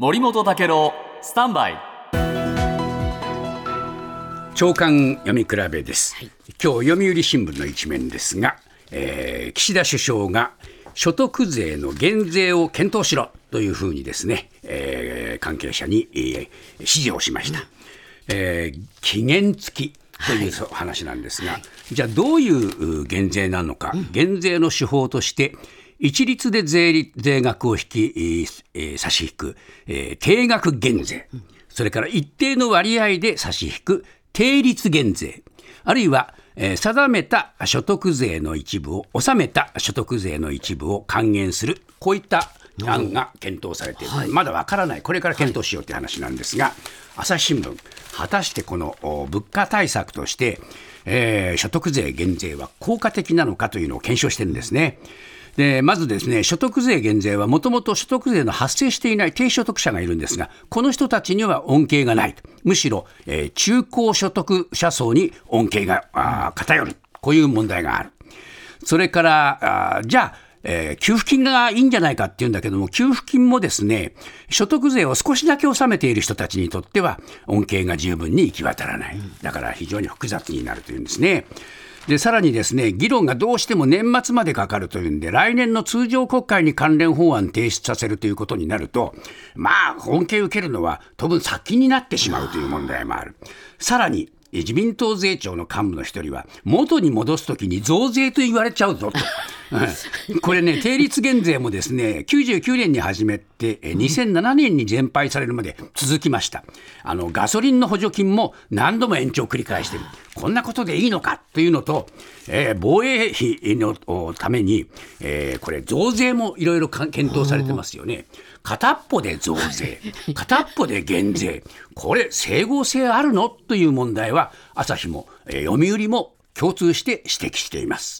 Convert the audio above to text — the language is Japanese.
森本武郎スタンバイ。長官読み比べです、今日読売新聞の一面ですが、えー岸田首相が所得税の減税を検討しろというふうにですね、えー関係者に、えー指示をしました、えー期限付きという話なんですが、じゃあどういうう減税なのか、減税の手法として一律で税率税額を引き、えーえー差し引く、えー定額減税、それから一定の割合で差し引く定率減税、あるいは、えー定めた所得税の一部を、納めた所得税の一部を還元する、こういった案が検討されている、まだわからない、これから検討しようという話なんですが、朝日新聞、果たしてこのお物価対策として、えー所得税減税は効果的なのかというのを検証してるんですね。でまずですね所得税減税はもともと所得税の発生していない低所得者がいるんですがこの人たちには恩恵がないむしろ、えー中高所得者層に恩恵が偏るこういう問題があるそれからあじゃあえー給付金がいいんじゃないかっていうんだけども、給付金もですね、所得税を少しだけ納めている人たちにとっては、恩恵が十分に行き渡らない。だから非常に複雑になるというんですね。で、さらにですね、議論がどうしても年末までかかるというんで、来年の通常国会に関連法案提出させるということになると、まあ、恩恵を受けるのは当分先になってしまうという問題もある。さらに、自民党税調の幹部の一人は、元に戻すときに増税と言われちゃうぞと。うんこれね、定率減税もですね、99年に始めて、え2007年に全廃されるまで続きました。あの、ガソリンの補助金も何度も延長を繰り返している。こんなことでいいのかというのと、えー防衛費のおために、えーこれ増税もいろいろか検討されてますよね。片っぽで増税、片っぽで減税、これ、整合性あるの？という問題は、朝日も、えー読売も共通して指摘しています。